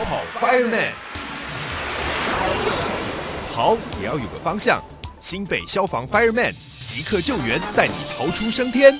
跑跑 Fireman，跑也要有个方向。新北消防 Fireman 即刻救援，带你逃出升天。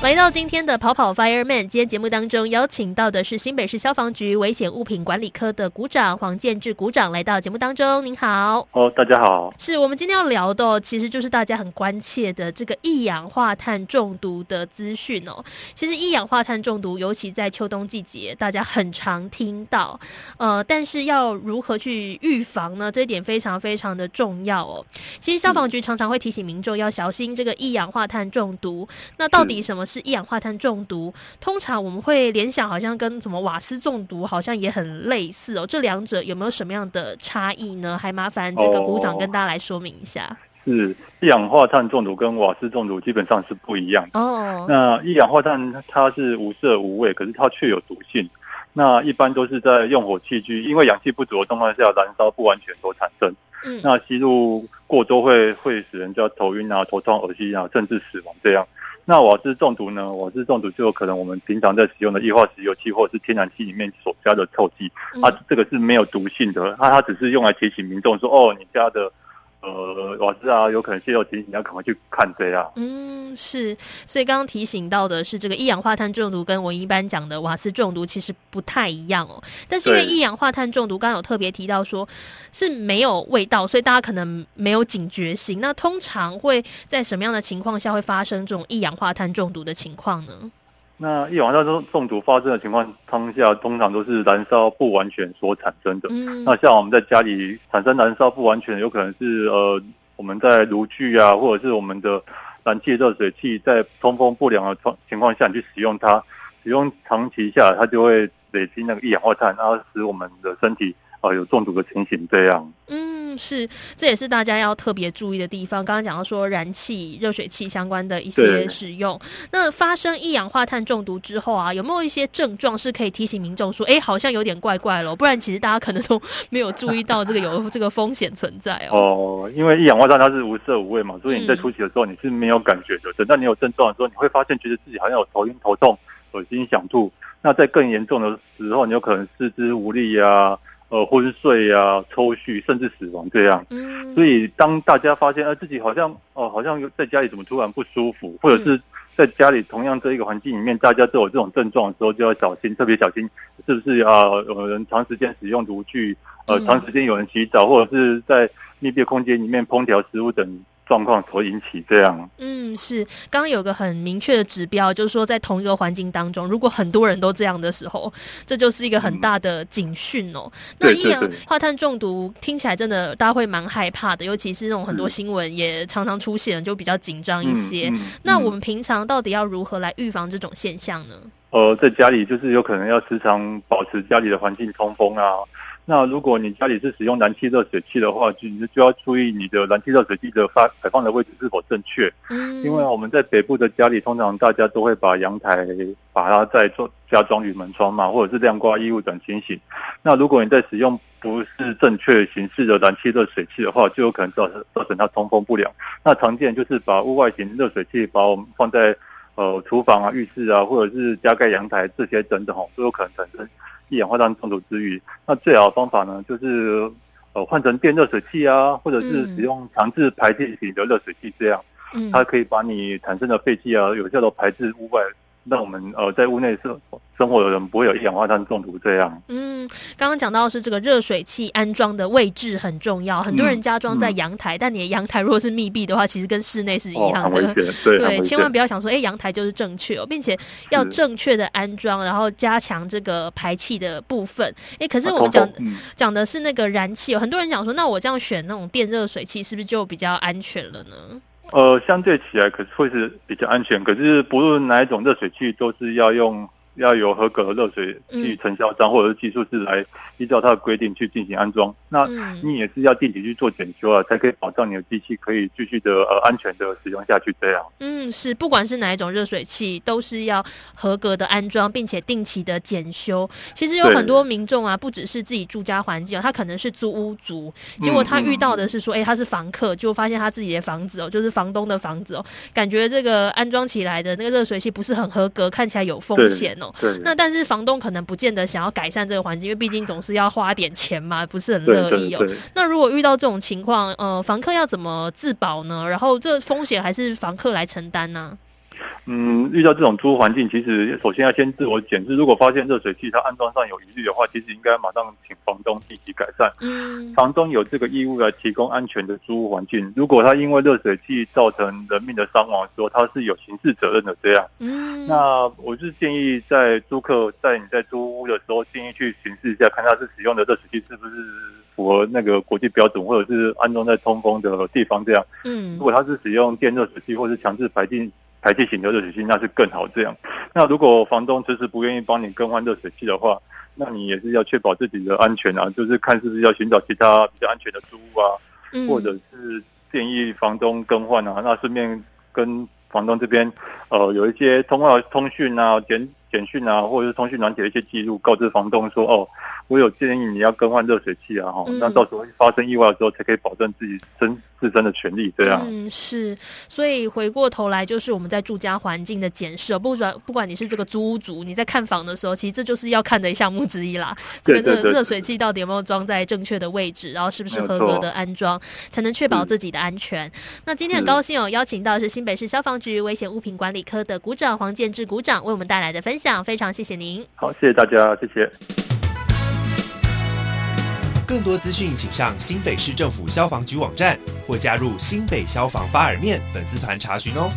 来到今天的跑跑 Fireman，今天节目当中邀请到的是新北市消防局危险物品管理科的股长黄建志股长来到节目当中。您好，哦，大家好，是我们今天要聊的，其实就是大家很关切的这个一氧化碳中毒的资讯哦。其实一氧化碳中毒，尤其在秋冬季节，大家很常听到，呃，但是要如何去预防呢？这一点非常非常的重要哦。其实消防局常常会提醒民众要小心这个一氧化碳中毒。那到底什么？是一氧化碳中毒，通常我们会联想，好像跟什么瓦斯中毒好像也很类似哦。这两者有没有什么样的差异呢？还麻烦这个股长跟大家来说明一下。是一氧化碳中毒跟瓦斯中毒基本上是不一样哦。那一氧化碳它是无色无味，可是它却有毒性。那一般都是在用火器具，因为氧气不足的状况下燃烧不完全所产生。嗯。那吸入过多会会使人家头晕啊、头痛、恶心啊，甚至死亡这样。那瓦斯中毒呢？瓦斯中毒就有可能我们平常在使用的液化石油气或者是天然气里面所加的臭气，它这个是没有毒性的，它它只是用来提醒民众说，哦，你家的。呃，瓦斯啊，有可能泄漏，其实你要赶快去看这样。嗯，是，所以刚刚提醒到的是，这个一氧化碳中毒跟我一般讲的瓦斯中毒其实不太一样哦。但是因为一氧化碳中毒，刚刚有特别提到说是没有味道，所以大家可能没有警觉性。那通常会在什么样的情况下会发生这种一氧化碳中毒的情况呢？那一氧化碳中中毒发生的情况当下，通常都是燃烧不完全所产生的。嗯，那像我们在家里产生燃烧不完全，有可能是呃我们在炉具啊，或者是我们的燃气热水器在通风不良的状情况下，你去使用它，使用长期下，它就会累积那个一氧化碳，然后使我们的身体啊有中毒的情形这样。嗯。是，这也是大家要特别注意的地方。刚刚讲到说燃气、热水器相关的一些使用，那发生一氧化碳中毒之后啊，有没有一些症状是可以提醒民众说，哎，好像有点怪怪了？不然其实大家可能都没有注意到这个有 这个风险存在哦。哦，因为一氧化碳它是无色无味嘛，所以你在初期的时候你是没有感觉的。等到你有症状的时候，你会发现觉得自己好像有头晕、头痛、恶心、想吐。那在更严重的时候，你有可能四肢无力呀。呃，昏睡啊，抽搐，甚至死亡这样。嗯，所以当大家发现，呃，自己好像，哦，好像在家里怎么突然不舒服，或者是在家里同样这一个环境里面，大家都有这种症状的时候，就要小心，特别小心，是不是啊？有人长时间使用炉具，呃，长时间有人洗澡，或者是在密闭空间里面烹调食物等。状况所引起这样，嗯，是刚刚有个很明确的指标，就是说在同一个环境当中，如果很多人都这样的时候，这就是一个很大的警讯哦。那一氧化碳中毒听起来真的大家会蛮害怕的，尤其是那种很多新闻也常常出现，就比较紧张一些。那我们平常到底要如何来预防这种现象呢？呃，在家里就是有可能要时常保持家里的环境通风啊。那如果你家里是使用燃气热水器的话，就你就要注意你的燃气热水器的发摆放的位置是否正确。嗯，因为我们在北部的家里，通常大家都会把阳台把它再做加装铝门窗嘛，或者是晾挂衣物等情形。那如果你在使用不是正确形式的燃气热水器的话，就有可能造成造成它通风不良。那常见就是把屋外型热水器把我们放在呃厨房啊、浴室啊，或者是加盖阳台这些等等哦，都有可能产生。一氧化碳中毒之余，那最好的方法呢，就是呃换成电热水器啊，或者是使用强制排气型的热水器，这样，它可以把你产生的废气啊，有效的排至屋外。让我们呃在屋内生生活的人不会有一氧化碳中毒这样。嗯，刚刚讲到是这个热水器安装的位置很重要，很多人加装在阳台，但你的阳台如果是密闭的话，其实跟室内是一样的。对，千万不要想说，哎，阳台就是正确哦，并且要正确的安装，然后加强这个排气的部分。哎，可是我们讲讲的是那个燃气哦，很多人讲说，那我这样选那种电热水器，是不是就比较安全了呢？呃，相对起来可是会是比较安全，可是不论哪一种热水器，都是要用。要有合格的热水器承销商或者是技术师来依照它的规定去进行安装。那你也是要定期去做检修啊，才可以保障你的机器可以继续的呃安全的使用下去。这样，嗯，是不管是哪一种热水器，都是要合格的安装，并且定期的检修。其实有很多民众啊，不只是自己住家环境，他可能是租屋族，结果他遇到的是说，哎，他是房客，就发现他自己的房子哦，就是房东的房子哦，感觉这个安装起来的那个热水器不是很合格，看起来有风险哦。哦。对，那但是房东可能不见得想要改善这个环境，因为毕竟总是要花点钱嘛，不是很乐意哦。那如果遇到这种情况，呃，房客要怎么自保呢？然后这风险还是房客来承担呢？嗯，遇到这种租屋环境，其实首先要先自我检视。如果发现热水器它安装上有疑虑的话，其实应该马上请房东立即改善。嗯，房东有这个义务来提供安全的租屋环境。如果他因为热水器造成人命的伤亡的时候，他是有刑事责任的。这样，嗯，那我是建议在租客在你在租屋的时候，建议去巡视一下，看他是使用的热水器是不是符合那个国际标准，或者是安装在通风的地方。这样，嗯，如果他是使用电热水器或是强制排进。排气型的热水器那是更好。这样，那如果房东迟迟不愿意帮你更换热水器的话，那你也是要确保自己的安全啊，就是看是不是要寻找其他比较安全的租屋啊，或者是建议房东更换啊。那顺便跟房东这边，呃，有一些通话通讯啊、简简讯啊，或者是通讯软体的一些记录，告知房东说，哦，我有建议你要更换热水器啊，哈，那到时候发生意外的时候，才可以保证自己身。自身的权利，对啊，嗯，是，所以回过头来就是我们在住家环境的检视，不管不管你是这个租屋族，你在看房的时候，其实这就是要看的项目之一啦。这个热热水器到底有没有装在正确的位置，然后是不是合格的安装，才能确保自己的安全。那今天很高兴哦，邀请到是新北市消防局危险物品管理科的股长黄建志股长为我们带来的分享，非常谢谢您。好，谢谢大家，谢谢。更多资讯，请上新北市政府消防局网站或加入新北消防发耳面粉丝团查询哦。